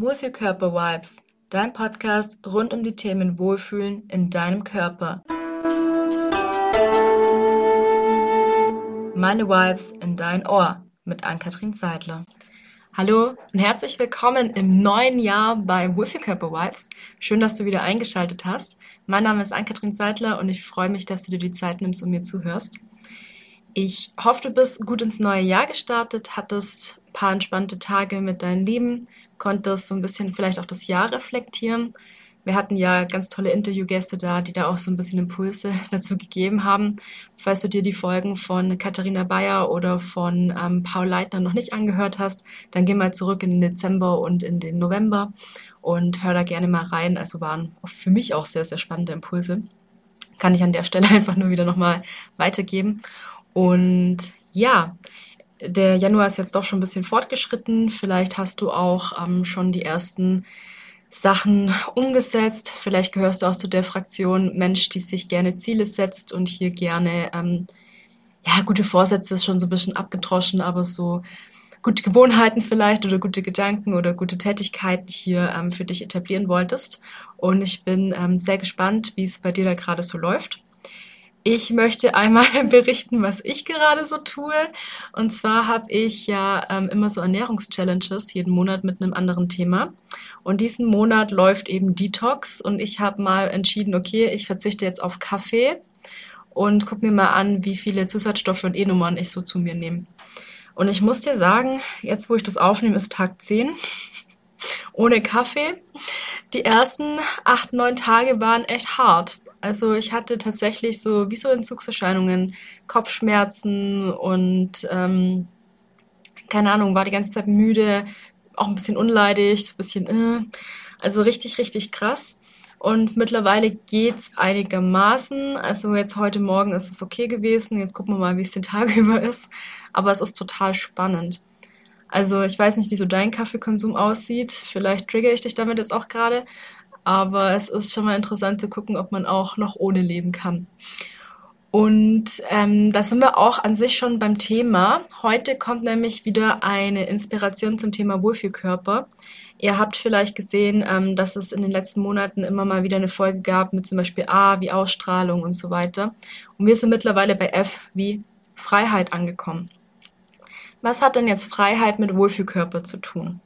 Wohlfühlkörper-Vibes, dein Podcast rund um die Themen Wohlfühlen in deinem Körper. Meine Vibes in dein Ohr mit Ann-Kathrin Seidler. Hallo und herzlich willkommen im neuen Jahr bei Wohlfühlkörper Vibes. Schön, dass du wieder eingeschaltet hast. Mein Name ist Ann-Kathrin Seidler und ich freue mich, dass du dir die Zeit nimmst und mir zuhörst. Ich hoffe, du bist gut ins neue Jahr gestartet, hattest ein paar entspannte Tage mit deinen Lieben, konntest so ein bisschen vielleicht auch das Jahr reflektieren. Wir hatten ja ganz tolle Interviewgäste da, die da auch so ein bisschen Impulse dazu gegeben haben. Falls du dir die Folgen von Katharina Bayer oder von ähm, Paul Leitner noch nicht angehört hast, dann geh mal zurück in den Dezember und in den November und hör da gerne mal rein. Also waren für mich auch sehr, sehr spannende Impulse. Kann ich an der Stelle einfach nur wieder nochmal weitergeben. Und ja, der Januar ist jetzt doch schon ein bisschen fortgeschritten. Vielleicht hast du auch ähm, schon die ersten Sachen umgesetzt. Vielleicht gehörst du auch zu der Fraktion Mensch, die sich gerne Ziele setzt und hier gerne, ähm, ja, gute Vorsätze ist schon so ein bisschen abgedroschen, aber so gute Gewohnheiten vielleicht oder gute Gedanken oder gute Tätigkeiten hier ähm, für dich etablieren wolltest. Und ich bin ähm, sehr gespannt, wie es bei dir da gerade so läuft. Ich möchte einmal berichten, was ich gerade so tue. Und zwar habe ich ja ähm, immer so Ernährungschallenges jeden Monat mit einem anderen Thema. Und diesen Monat läuft eben Detox und ich habe mal entschieden, okay, ich verzichte jetzt auf Kaffee und guck mir mal an, wie viele Zusatzstoffe und E-Nummern ich so zu mir nehme. Und ich muss dir sagen, jetzt wo ich das aufnehme, ist Tag 10 ohne Kaffee. Die ersten acht, neun Tage waren echt hart. Also ich hatte tatsächlich so wie so Entzugserscheinungen, Kopfschmerzen und ähm, keine Ahnung, war die ganze Zeit müde, auch ein bisschen unleidig, so ein bisschen, äh, also richtig, richtig krass. Und mittlerweile geht's einigermaßen. Also jetzt heute Morgen ist es okay gewesen. Jetzt gucken wir mal, wie es den Tag über ist. Aber es ist total spannend. Also ich weiß nicht, wie so dein Kaffeekonsum aussieht. Vielleicht trigger ich dich damit jetzt auch gerade. Aber es ist schon mal interessant zu gucken, ob man auch noch ohne leben kann. Und ähm, da sind wir auch an sich schon beim Thema. Heute kommt nämlich wieder eine Inspiration zum Thema Wohlfühlkörper. Ihr habt vielleicht gesehen, ähm, dass es in den letzten Monaten immer mal wieder eine Folge gab mit zum Beispiel A wie Ausstrahlung und so weiter. Und wir sind mittlerweile bei F wie Freiheit angekommen. Was hat denn jetzt Freiheit mit Wohlfühlkörper zu tun?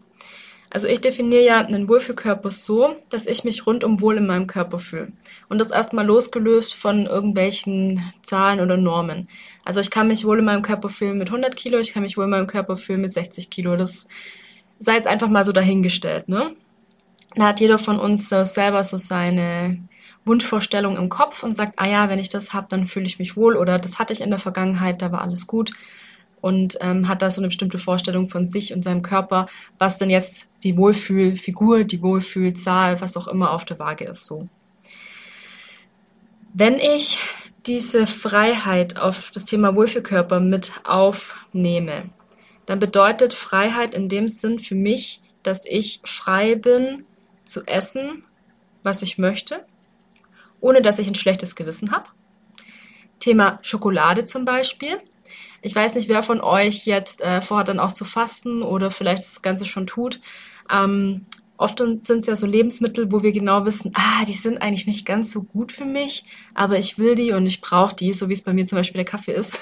Also ich definiere ja einen Wohlfühlkörper so, dass ich mich rundum wohl in meinem Körper fühle. Und das erstmal losgelöst von irgendwelchen Zahlen oder Normen. Also ich kann mich wohl in meinem Körper fühlen mit 100 Kilo, ich kann mich wohl in meinem Körper fühlen mit 60 Kilo. Das sei jetzt einfach mal so dahingestellt, ne? Da hat jeder von uns so selber so seine Wunschvorstellung im Kopf und sagt, ah ja, wenn ich das habe, dann fühle ich mich wohl oder das hatte ich in der Vergangenheit, da war alles gut und ähm, hat da so eine bestimmte Vorstellung von sich und seinem Körper, was denn jetzt die Wohlfühlfigur, die Wohlfühlzahl, was auch immer auf der Waage ist, so. Wenn ich diese Freiheit auf das Thema Wohlfühlkörper mit aufnehme, dann bedeutet Freiheit in dem Sinn für mich, dass ich frei bin zu essen, was ich möchte, ohne dass ich ein schlechtes Gewissen habe. Thema Schokolade zum Beispiel. Ich weiß nicht, wer von euch jetzt äh, vorhat, dann auch zu fasten oder vielleicht das Ganze schon tut. Ähm, oft sind es ja so Lebensmittel, wo wir genau wissen, ah, die sind eigentlich nicht ganz so gut für mich, aber ich will die und ich brauche die, so wie es bei mir zum Beispiel der Kaffee ist.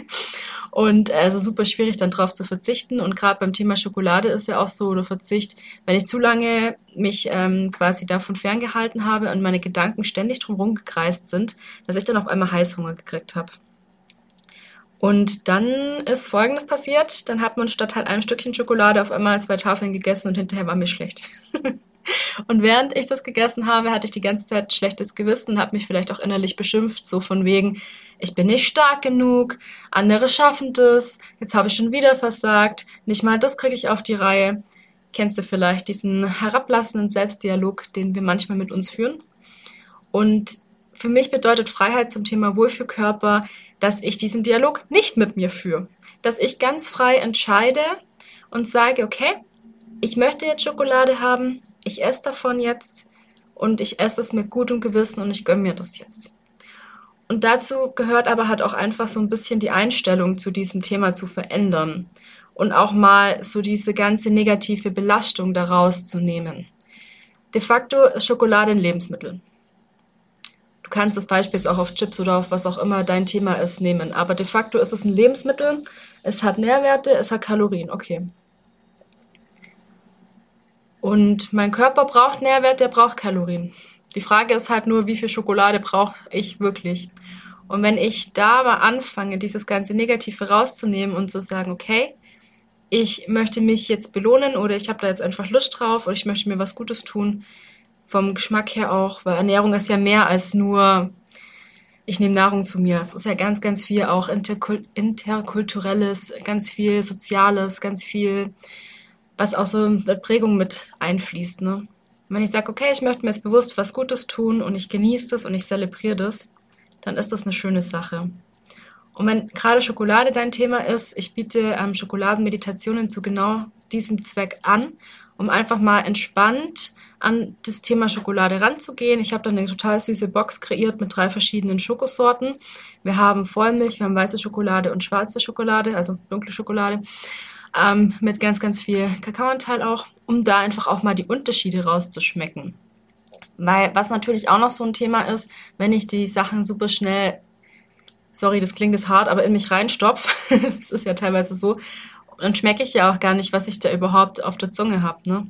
und äh, es ist super schwierig, dann drauf zu verzichten. Und gerade beim Thema Schokolade ist ja auch so, oder Verzicht, wenn ich zu lange mich ähm, quasi davon ferngehalten habe und meine Gedanken ständig drumherum gekreist sind, dass ich dann auf einmal Heißhunger gekriegt habe. Und dann ist Folgendes passiert. Dann hat man statt halt einem Stückchen Schokolade auf einmal zwei Tafeln gegessen und hinterher war mir schlecht. und während ich das gegessen habe, hatte ich die ganze Zeit schlechtes Gewissen, habe mich vielleicht auch innerlich beschimpft, so von wegen, ich bin nicht stark genug, andere schaffen das, jetzt habe ich schon wieder versagt, nicht mal das kriege ich auf die Reihe. Kennst du vielleicht diesen herablassenden Selbstdialog, den wir manchmal mit uns führen? Und für mich bedeutet Freiheit zum Thema Wohlfühlkörper, dass ich diesen Dialog nicht mit mir führe. Dass ich ganz frei entscheide und sage, okay, ich möchte jetzt Schokolade haben, ich esse davon jetzt und ich esse es mit gutem Gewissen und ich gönne mir das jetzt. Und dazu gehört aber halt auch einfach so ein bisschen die Einstellung zu diesem Thema zu verändern. und auch mal so diese ganze negative Belastung daraus zu nehmen. De facto ist Schokolade ein Lebensmittel. Du kannst das Beispiel auch auf Chips oder auf was auch immer dein Thema ist nehmen, aber de facto ist es ein Lebensmittel. Es hat Nährwerte, es hat Kalorien, okay. Und mein Körper braucht Nährwert, der braucht Kalorien. Die Frage ist halt nur, wie viel Schokolade brauche ich wirklich? Und wenn ich da mal anfange, dieses ganze Negative rauszunehmen und zu sagen, okay, ich möchte mich jetzt belohnen oder ich habe da jetzt einfach Lust drauf oder ich möchte mir was Gutes tun, vom Geschmack her auch, weil Ernährung ist ja mehr als nur, ich nehme Nahrung zu mir. Es ist ja ganz, ganz viel auch interkulturelles, ganz viel Soziales, ganz viel was auch so mit Prägung mit einfließt. Ne? wenn ich sage, okay, ich möchte mir jetzt bewusst was Gutes tun und ich genieße das und ich zelebriere das, dann ist das eine schöne Sache. Und wenn gerade Schokolade dein Thema ist, ich biete ähm, Schokoladenmeditationen zu genau diesem Zweck an, um einfach mal entspannt an das Thema Schokolade ranzugehen. Ich habe dann eine total süße Box kreiert mit drei verschiedenen Schokosorten. Wir haben Vollmilch, wir haben weiße Schokolade und schwarze Schokolade, also dunkle Schokolade ähm, mit ganz, ganz viel Kakaoanteil auch, um da einfach auch mal die Unterschiede rauszuschmecken. Weil was natürlich auch noch so ein Thema ist, wenn ich die Sachen super schnell, sorry, das klingt jetzt hart, aber in mich reinstopf, das ist ja teilweise so, dann schmecke ich ja auch gar nicht, was ich da überhaupt auf der Zunge habe. Ne?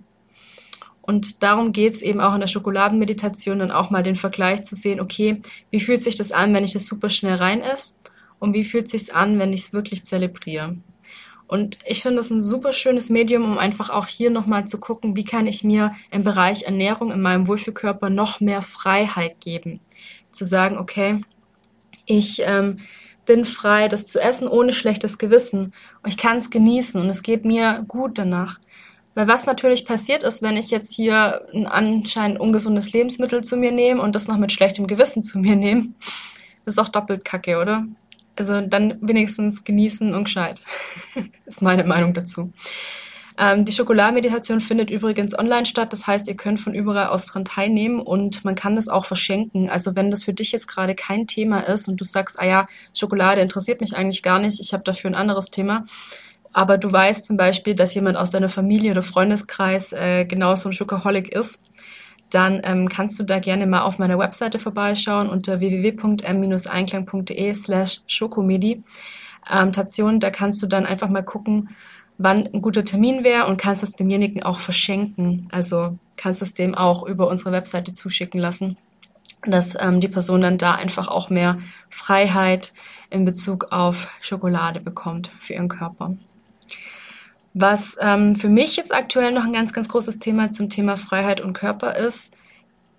Und darum geht's eben auch in der Schokoladenmeditation dann auch mal den Vergleich zu sehen, okay, wie fühlt sich das an, wenn ich das super schnell rein esse und wie fühlt sich's an, wenn ich es wirklich zelebriere. Und ich finde es ein super schönes Medium, um einfach auch hier nochmal zu gucken, wie kann ich mir im Bereich Ernährung in meinem Wohlfühlkörper noch mehr Freiheit geben. Zu sagen, okay, ich ähm, bin frei, das zu essen ohne schlechtes Gewissen. Ich kann es genießen und es geht mir gut danach. Weil was natürlich passiert ist, wenn ich jetzt hier ein anscheinend ungesundes Lebensmittel zu mir nehme und das noch mit schlechtem Gewissen zu mir nehme, ist auch doppelt kacke, oder? Also dann wenigstens genießen und gescheit. ist meine Meinung dazu. Ähm, die Schokoladenmeditation findet übrigens online statt. Das heißt, ihr könnt von überall aus dran teilnehmen und man kann das auch verschenken. Also wenn das für dich jetzt gerade kein Thema ist und du sagst, ah ja, Schokolade interessiert mich eigentlich gar nicht, ich habe dafür ein anderes Thema. Aber du weißt zum Beispiel, dass jemand aus deiner Familie oder Freundeskreis äh, genau so ein Schokoholic ist, dann ähm, kannst du da gerne mal auf meiner Webseite vorbeischauen unter www.m-einklang.de slash schokomedi. Ähm, Tation, da kannst du dann einfach mal gucken, wann ein guter Termin wäre und kannst es demjenigen auch verschenken. Also kannst es dem auch über unsere Webseite zuschicken lassen, dass ähm, die Person dann da einfach auch mehr Freiheit in Bezug auf Schokolade bekommt für ihren Körper. Was ähm, für mich jetzt aktuell noch ein ganz, ganz großes Thema zum Thema Freiheit und Körper ist,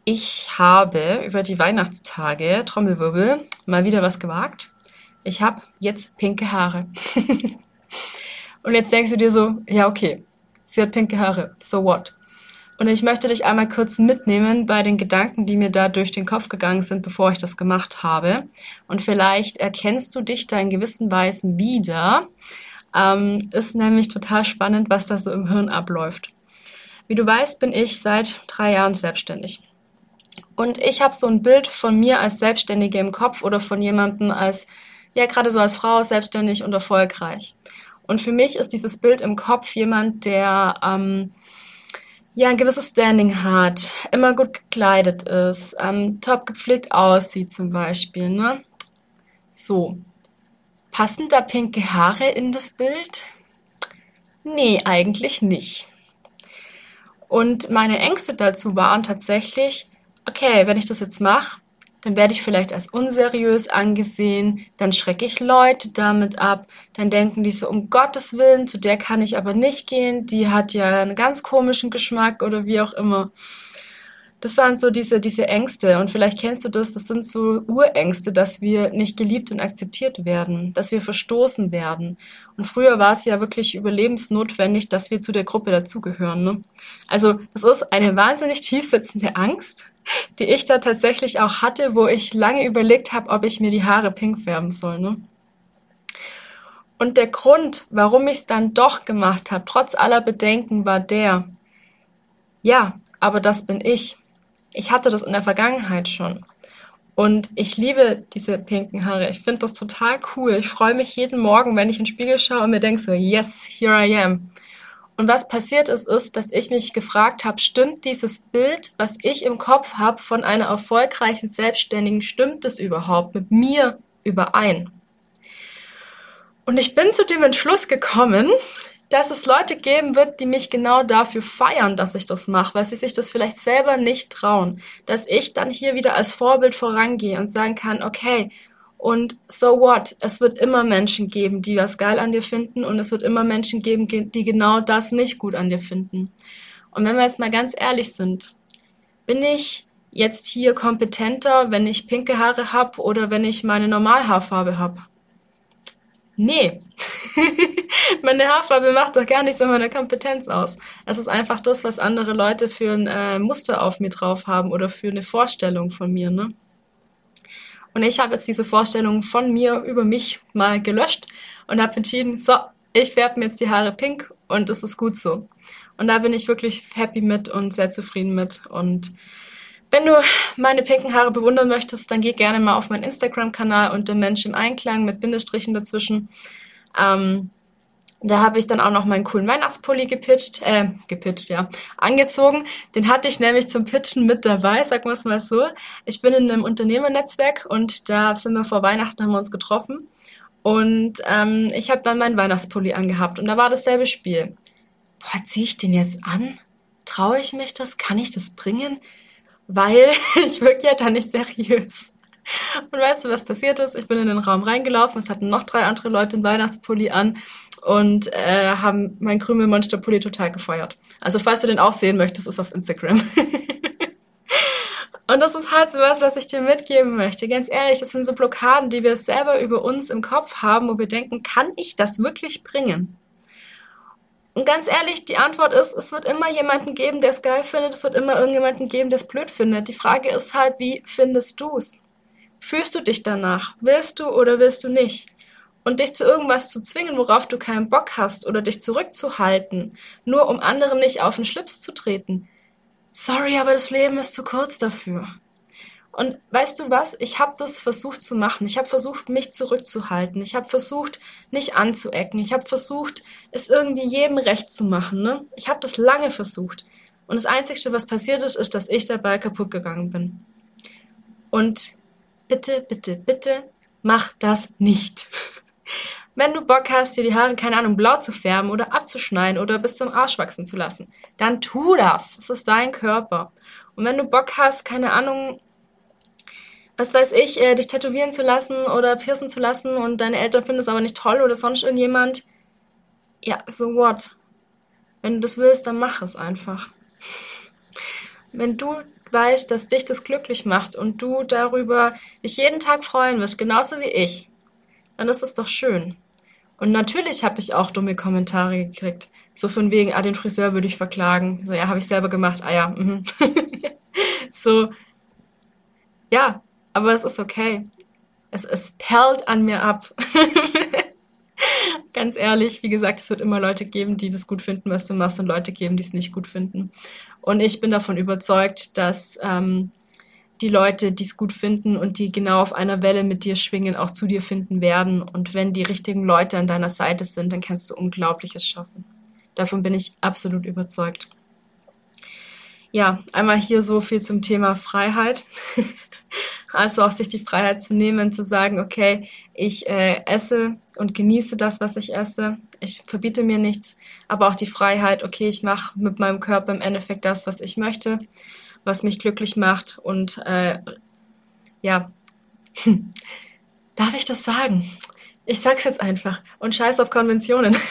ich habe über die Weihnachtstage, Trommelwirbel, mal wieder was gewagt. Ich habe jetzt pinke Haare. und jetzt denkst du dir so, ja okay, sie hat pinke Haare, so what? Und ich möchte dich einmal kurz mitnehmen bei den Gedanken, die mir da durch den Kopf gegangen sind, bevor ich das gemacht habe. Und vielleicht erkennst du dich da in gewissen Weisen wieder, ähm, ist nämlich total spannend, was da so im Hirn abläuft. Wie du weißt, bin ich seit drei Jahren selbstständig. Und ich habe so ein Bild von mir als Selbstständige im Kopf oder von jemandem als, ja, gerade so als Frau selbstständig und erfolgreich. Und für mich ist dieses Bild im Kopf jemand, der ähm, ja ein gewisses Standing hat, immer gut gekleidet ist, ähm, top gepflegt aussieht zum Beispiel. Ne? So, Passen da pinke Haare in das Bild? Nee, eigentlich nicht. Und meine Ängste dazu waren tatsächlich, okay, wenn ich das jetzt mache, dann werde ich vielleicht als unseriös angesehen, dann schrecke ich Leute damit ab, dann denken die so, um Gottes Willen, zu der kann ich aber nicht gehen, die hat ja einen ganz komischen Geschmack oder wie auch immer das waren so diese, diese Ängste. Und vielleicht kennst du das, das sind so Urängste, dass wir nicht geliebt und akzeptiert werden, dass wir verstoßen werden. Und früher war es ja wirklich überlebensnotwendig, dass wir zu der Gruppe dazugehören. Ne? Also das ist eine wahnsinnig tiefsitzende Angst, die ich da tatsächlich auch hatte, wo ich lange überlegt habe, ob ich mir die Haare pink färben soll. Ne? Und der Grund, warum ich es dann doch gemacht habe, trotz aller Bedenken, war der, ja, aber das bin ich. Ich hatte das in der Vergangenheit schon. Und ich liebe diese pinken Haare. Ich finde das total cool. Ich freue mich jeden Morgen, wenn ich in den Spiegel schaue und mir denke so, yes, here I am. Und was passiert ist, ist, dass ich mich gefragt habe, stimmt dieses Bild, was ich im Kopf habe von einer erfolgreichen Selbstständigen, stimmt es überhaupt mit mir überein? Und ich bin zu dem Entschluss gekommen, dass es Leute geben wird, die mich genau dafür feiern, dass ich das mache, weil sie sich das vielleicht selber nicht trauen. Dass ich dann hier wieder als Vorbild vorangehe und sagen kann, okay, und so what? Es wird immer Menschen geben, die was geil an dir finden und es wird immer Menschen geben, die genau das nicht gut an dir finden. Und wenn wir jetzt mal ganz ehrlich sind, bin ich jetzt hier kompetenter, wenn ich pinke Haare habe oder wenn ich meine Normalhaarfarbe habe? Nee. meine Haarfarbe macht doch gar nichts an meiner Kompetenz aus. Es ist einfach das, was andere Leute für ein äh, Muster auf mir drauf haben oder für eine Vorstellung von mir, ne? Und ich habe jetzt diese Vorstellung von mir über mich mal gelöscht und habe entschieden, so, ich färbe mir jetzt die Haare pink und es ist gut so. Und da bin ich wirklich happy mit und sehr zufrieden mit. Und wenn du meine pinken Haare bewundern möchtest, dann geh gerne mal auf meinen Instagram-Kanal unter Mensch im Einklang mit Bindestrichen dazwischen. Ähm, da habe ich dann auch noch meinen coolen Weihnachtspulli gepitcht, äh, gepitcht, ja, angezogen. Den hatte ich nämlich zum Pitchen mit dabei, sagen wir es mal so. Ich bin in einem Unternehmernetzwerk und da sind wir vor Weihnachten, haben wir uns getroffen. Und ähm, ich habe dann meinen Weihnachtspulli angehabt und da war dasselbe Spiel. Boah, ziehe ich den jetzt an? Traue ich mich das? Kann ich das bringen? Weil ich wirke ja da nicht seriös. Und weißt du, was passiert ist? Ich bin in den Raum reingelaufen, es hatten noch drei andere Leute den Weihnachtspulli an und äh, haben mein Krümelmonster-Pulli total gefeuert. Also falls du den auch sehen möchtest, ist auf Instagram. und das ist halt so was, was ich dir mitgeben möchte. Ganz ehrlich, das sind so Blockaden, die wir selber über uns im Kopf haben, wo wir denken, kann ich das wirklich bringen? Und ganz ehrlich, die Antwort ist, es wird immer jemanden geben, der es geil findet, es wird immer irgendjemanden geben, der es blöd findet. Die Frage ist halt, wie findest du's? Fühlst du dich danach? Willst du oder willst du nicht? Und dich zu irgendwas zu zwingen, worauf du keinen Bock hast oder dich zurückzuhalten, nur um anderen nicht auf den Schlips zu treten. Sorry, aber das Leben ist zu kurz dafür. Und weißt du was? Ich habe das versucht zu machen. Ich habe versucht, mich zurückzuhalten. Ich habe versucht, nicht anzuecken. Ich habe versucht, es irgendwie jedem recht zu machen. Ne? Ich habe das lange versucht. Und das Einzige, was passiert ist, ist, dass ich dabei kaputt gegangen bin. Und bitte, bitte, bitte, mach das nicht. Wenn du Bock hast, dir die Haare, keine Ahnung, blau zu färben oder abzuschneiden oder bis zum Arsch wachsen zu lassen, dann tu das. Es ist dein Körper. Und wenn du Bock hast, keine Ahnung, was weiß ich, äh, dich tätowieren zu lassen oder piercen zu lassen und deine Eltern finden es aber nicht toll oder sonst irgendjemand, ja, so what? Wenn du das willst, dann mach es einfach. Wenn du weißt, dass dich das glücklich macht und du darüber dich jeden Tag freuen wirst, genauso wie ich, dann ist es doch schön. Und natürlich habe ich auch dumme Kommentare gekriegt. So von wegen, ah, den Friseur würde ich verklagen. So, ja, habe ich selber gemacht. Ah ja, mhm. so, ja, aber es ist okay. Es, es perlt an mir ab. Ganz ehrlich, wie gesagt, es wird immer Leute geben, die das gut finden, was du machst, und Leute geben, die es nicht gut finden. Und ich bin davon überzeugt, dass ähm, die Leute, die es gut finden und die genau auf einer Welle mit dir schwingen, auch zu dir finden werden. Und wenn die richtigen Leute an deiner Seite sind, dann kannst du Unglaubliches schaffen. Davon bin ich absolut überzeugt. Ja, einmal hier so viel zum Thema Freiheit. also auch sich die Freiheit zu nehmen, zu sagen, okay, ich äh, esse und genieße das, was ich esse. Ich verbiete mir nichts, aber auch die Freiheit, okay, ich mache mit meinem Körper im Endeffekt das, was ich möchte was mich glücklich macht. Und äh, ja, darf ich das sagen? Ich sag's jetzt einfach und scheiß auf Konventionen.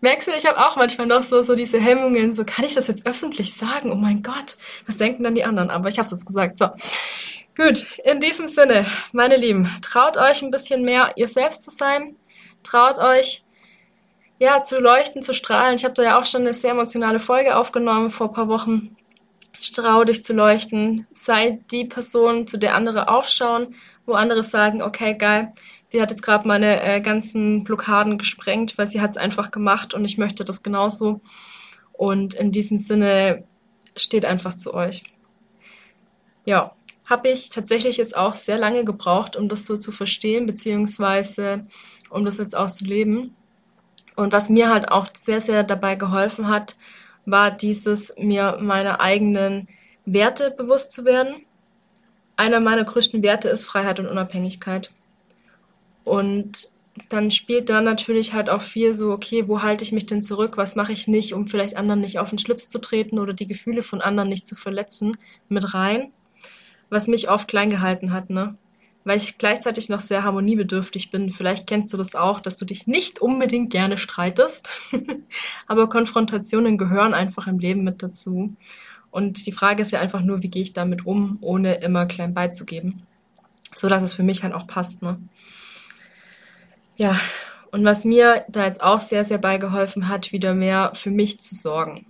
Merkst du, ich habe auch manchmal noch so, so diese Hemmungen, so kann ich das jetzt öffentlich sagen? Oh mein Gott, was denken dann die anderen? Aber ich habe es jetzt gesagt. So, gut, in diesem Sinne, meine Lieben, traut euch ein bisschen mehr ihr selbst zu sein. Traut euch ja, zu leuchten, zu strahlen. Ich habe da ja auch schon eine sehr emotionale Folge aufgenommen vor paar Wochen. Trau dich zu leuchten. Sei die Person, zu der andere aufschauen, wo andere sagen, okay, geil, sie hat jetzt gerade meine äh, ganzen Blockaden gesprengt, weil sie hat es einfach gemacht und ich möchte das genauso. Und in diesem Sinne steht einfach zu euch. Ja, habe ich tatsächlich jetzt auch sehr lange gebraucht, um das so zu verstehen, beziehungsweise um das jetzt auch zu leben. Und was mir halt auch sehr, sehr dabei geholfen hat, war dieses, mir meine eigenen Werte bewusst zu werden. Einer meiner größten Werte ist Freiheit und Unabhängigkeit. Und dann spielt da natürlich halt auch viel so, okay, wo halte ich mich denn zurück? Was mache ich nicht, um vielleicht anderen nicht auf den Schlips zu treten oder die Gefühle von anderen nicht zu verletzen, mit rein? Was mich oft klein gehalten hat, ne? Weil ich gleichzeitig noch sehr harmoniebedürftig bin. Vielleicht kennst du das auch, dass du dich nicht unbedingt gerne streitest. Aber Konfrontationen gehören einfach im Leben mit dazu. Und die Frage ist ja einfach nur, wie gehe ich damit um, ohne immer klein beizugeben. So dass es für mich halt auch passt, ne? Ja, und was mir da jetzt auch sehr, sehr beigeholfen hat, wieder mehr für mich zu sorgen.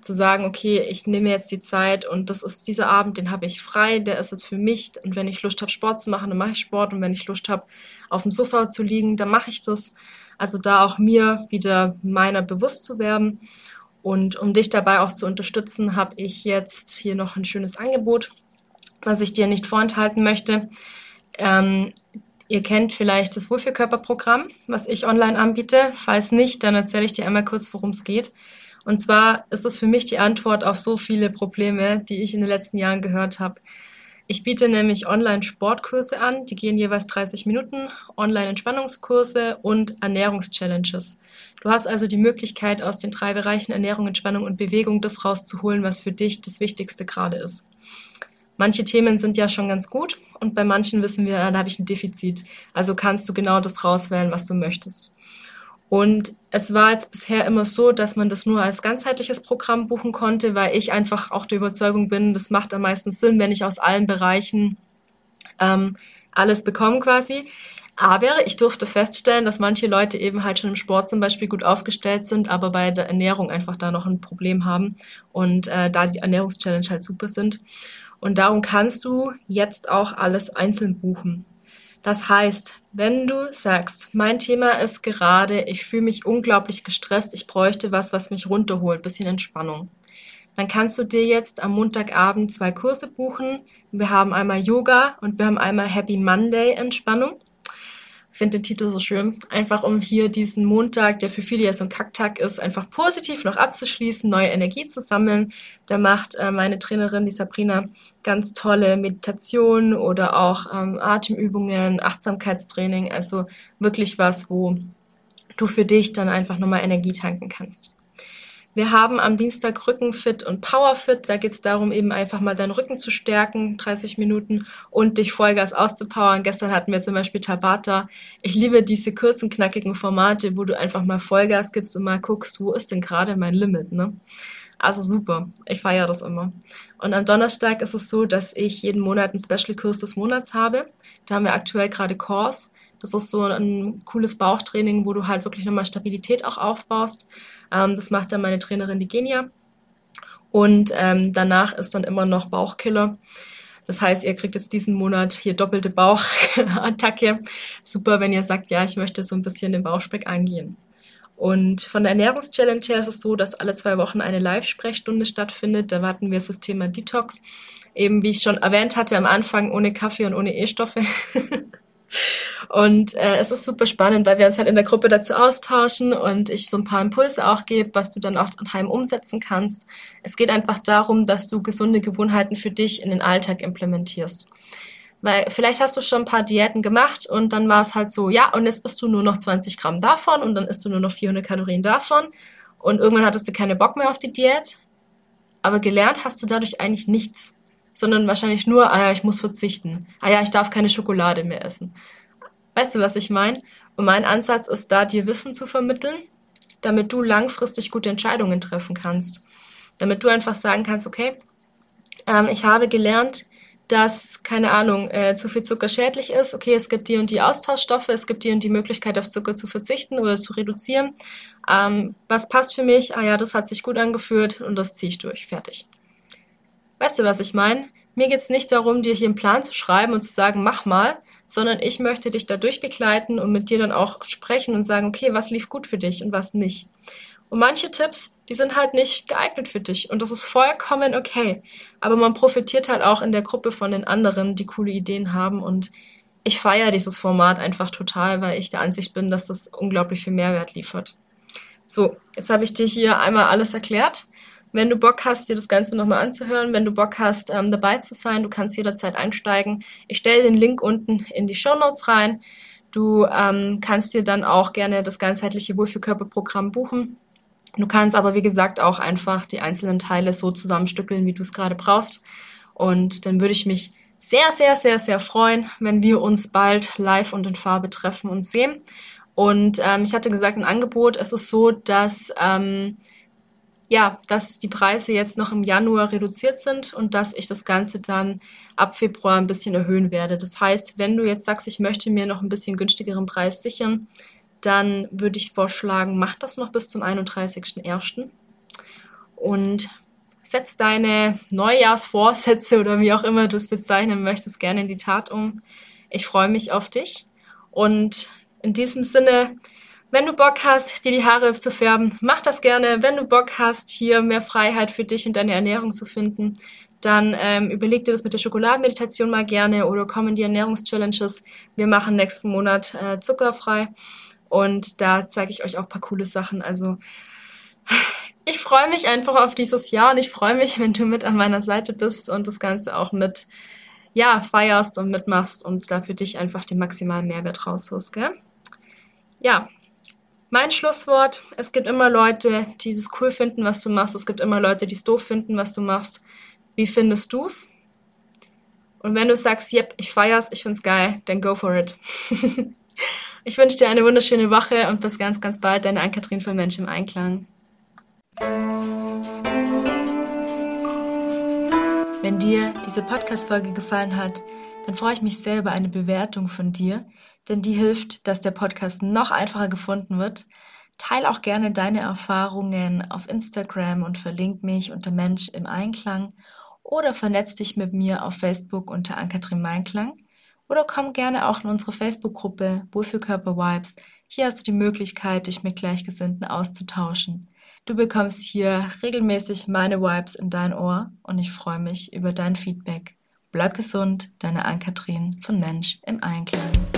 Zu sagen, okay, ich nehme jetzt die Zeit und das ist dieser Abend, den habe ich frei, der ist jetzt für mich. Und wenn ich Lust habe, Sport zu machen, dann mache ich Sport. Und wenn ich Lust habe, auf dem Sofa zu liegen, dann mache ich das. Also da auch mir wieder meiner bewusst zu werden. Und um dich dabei auch zu unterstützen, habe ich jetzt hier noch ein schönes Angebot, was ich dir nicht vorenthalten möchte. Ähm, Ihr kennt vielleicht das Wohlfühlkörperprogramm, was ich online anbiete. Falls nicht, dann erzähle ich dir einmal kurz, worum es geht. Und zwar ist es für mich die Antwort auf so viele Probleme, die ich in den letzten Jahren gehört habe. Ich biete nämlich Online-Sportkurse an, die gehen jeweils 30 Minuten, Online-Entspannungskurse und Ernährungschallenges. Du hast also die Möglichkeit, aus den drei Bereichen Ernährung, Entspannung und Bewegung das rauszuholen, was für dich das Wichtigste gerade ist. Manche Themen sind ja schon ganz gut und bei manchen wissen wir, da habe ich ein Defizit. Also kannst du genau das rauswählen, was du möchtest. Und es war jetzt bisher immer so, dass man das nur als ganzheitliches Programm buchen konnte, weil ich einfach auch der Überzeugung bin, das macht am meisten Sinn, wenn ich aus allen Bereichen ähm, alles bekomme quasi. Aber ich durfte feststellen, dass manche Leute eben halt schon im Sport zum Beispiel gut aufgestellt sind, aber bei der Ernährung einfach da noch ein Problem haben und äh, da die Ernährungschallenge halt super sind. Und darum kannst du jetzt auch alles einzeln buchen. Das heißt, wenn du sagst, mein Thema ist gerade, ich fühle mich unglaublich gestresst, ich bräuchte was, was mich runterholt, bisschen Entspannung, dann kannst du dir jetzt am Montagabend zwei Kurse buchen. Wir haben einmal Yoga und wir haben einmal Happy Monday Entspannung finde den Titel so schön. Einfach um hier diesen Montag, der für viele ja so ein Kacktag ist, einfach positiv noch abzuschließen, neue Energie zu sammeln. Da macht äh, meine Trainerin, die Sabrina, ganz tolle Meditation oder auch ähm, Atemübungen, Achtsamkeitstraining. Also wirklich was, wo du für dich dann einfach nochmal Energie tanken kannst. Wir haben am Dienstag Rückenfit und Powerfit. Da geht es darum, eben einfach mal deinen Rücken zu stärken, 30 Minuten und dich Vollgas auszupowern. Gestern hatten wir zum Beispiel Tabata. Ich liebe diese kurzen, knackigen Formate, wo du einfach mal Vollgas gibst und mal guckst, wo ist denn gerade mein Limit, ne? Also super. Ich feiere das immer. Und am Donnerstag ist es so, dass ich jeden Monat einen Special-Kurs des Monats habe. Da haben wir aktuell gerade Kurs. Das ist so ein cooles Bauchtraining, wo du halt wirklich nochmal Stabilität auch aufbaust. Ähm, das macht dann meine Trainerin, die Genia. Und ähm, danach ist dann immer noch Bauchkiller. Das heißt, ihr kriegt jetzt diesen Monat hier doppelte Bauchattacke. Super, wenn ihr sagt, ja, ich möchte so ein bisschen den Bauchspeck angehen. Und von der Ernährungschallenge her ist es so, dass alle zwei Wochen eine Live-Sprechstunde stattfindet. Da warten wir das Thema Detox. Eben, wie ich schon erwähnt hatte, am Anfang ohne Kaffee und ohne E-Stoffe. Und äh, es ist super spannend, weil wir uns halt in der Gruppe dazu austauschen und ich so ein paar Impulse auch gebe, was du dann auch daheim umsetzen kannst. Es geht einfach darum, dass du gesunde Gewohnheiten für dich in den Alltag implementierst. Weil vielleicht hast du schon ein paar Diäten gemacht und dann war es halt so, ja, und jetzt isst du nur noch 20 Gramm davon und dann isst du nur noch 400 Kalorien davon und irgendwann hattest du keine Bock mehr auf die Diät. Aber gelernt hast du dadurch eigentlich nichts, sondern wahrscheinlich nur, ah ja, ich muss verzichten. Ah ja, ich darf keine Schokolade mehr essen. Weißt du, was ich meine? Und mein Ansatz ist da, dir Wissen zu vermitteln, damit du langfristig gute Entscheidungen treffen kannst. Damit du einfach sagen kannst, okay, ähm, ich habe gelernt, dass, keine Ahnung, äh, zu viel Zucker schädlich ist. Okay, es gibt die und die Austauschstoffe, es gibt die und die Möglichkeit, auf Zucker zu verzichten oder zu reduzieren. Ähm, was passt für mich? Ah ja, das hat sich gut angeführt und das ziehe ich durch. Fertig. Weißt du, was ich meine? Mir geht's nicht darum, dir hier einen Plan zu schreiben und zu sagen, mach mal, sondern ich möchte dich da durchbegleiten und mit dir dann auch sprechen und sagen, okay, was lief gut für dich und was nicht. Und manche Tipps, die sind halt nicht geeignet für dich und das ist vollkommen okay. Aber man profitiert halt auch in der Gruppe von den anderen, die coole Ideen haben und ich feiere dieses Format einfach total, weil ich der Ansicht bin, dass das unglaublich viel Mehrwert liefert. So, jetzt habe ich dir hier einmal alles erklärt. Wenn du Bock hast, dir das Ganze nochmal anzuhören, wenn du Bock hast, ähm, dabei zu sein, du kannst jederzeit einsteigen. Ich stelle den Link unten in die Show Notes rein. Du ähm, kannst dir dann auch gerne das ganzheitliche Wohlfühlkörperprogramm buchen. Du kannst aber, wie gesagt, auch einfach die einzelnen Teile so zusammenstückeln, wie du es gerade brauchst. Und dann würde ich mich sehr, sehr, sehr, sehr freuen, wenn wir uns bald live und in Farbe treffen und sehen. Und ähm, ich hatte gesagt, ein Angebot. Es ist so, dass ähm, ja, dass die Preise jetzt noch im Januar reduziert sind und dass ich das Ganze dann ab Februar ein bisschen erhöhen werde. Das heißt, wenn du jetzt sagst, ich möchte mir noch ein bisschen günstigeren Preis sichern, dann würde ich vorschlagen, mach das noch bis zum 31.01. Und setz deine Neujahrsvorsätze oder wie auch immer du es bezeichnen möchtest, gerne in die Tat um. Ich freue mich auf dich. Und in diesem Sinne, wenn du Bock hast, dir die Haare zu färben, mach das gerne. Wenn du Bock hast, hier mehr Freiheit für dich und deine Ernährung zu finden, dann ähm, überleg dir das mit der Schokoladenmeditation mal gerne oder komm in die Ernährungschallenges. Wir machen nächsten Monat äh, zuckerfrei und da zeige ich euch auch paar coole Sachen. Also ich freue mich einfach auf dieses Jahr und ich freue mich, wenn du mit an meiner Seite bist und das Ganze auch mit, ja, feierst und mitmachst und da für dich einfach den maximalen Mehrwert rausholst, gell? Ja, mein Schlusswort, es gibt immer Leute, die es cool finden, was du machst. Es gibt immer Leute, die es doof finden, was du machst. Wie findest du's? Und wenn du sagst, yep, ich feier's, ich find's geil, dann go for it. ich wünsche dir eine wunderschöne Woche und bis ganz, ganz bald. Deine Ann-Kathrin von Mensch im Einklang. Wenn dir diese Podcast-Folge gefallen hat, dann freue ich mich sehr über eine Bewertung von dir, denn die hilft, dass der Podcast noch einfacher gefunden wird. Teil auch gerne deine Erfahrungen auf Instagram und verlink mich unter Mensch im Einklang oder vernetz dich mit mir auf Facebook unter Ankatrin Meinklang oder komm gerne auch in unsere Facebook-Gruppe Wohlfühlkörper Vibes. Hier hast du die Möglichkeit, dich mit Gleichgesinnten auszutauschen. Du bekommst hier regelmäßig meine Vibes in dein Ohr und ich freue mich über dein Feedback. Bleib gesund, deine Ann-Kathrin von Mensch im Einklang.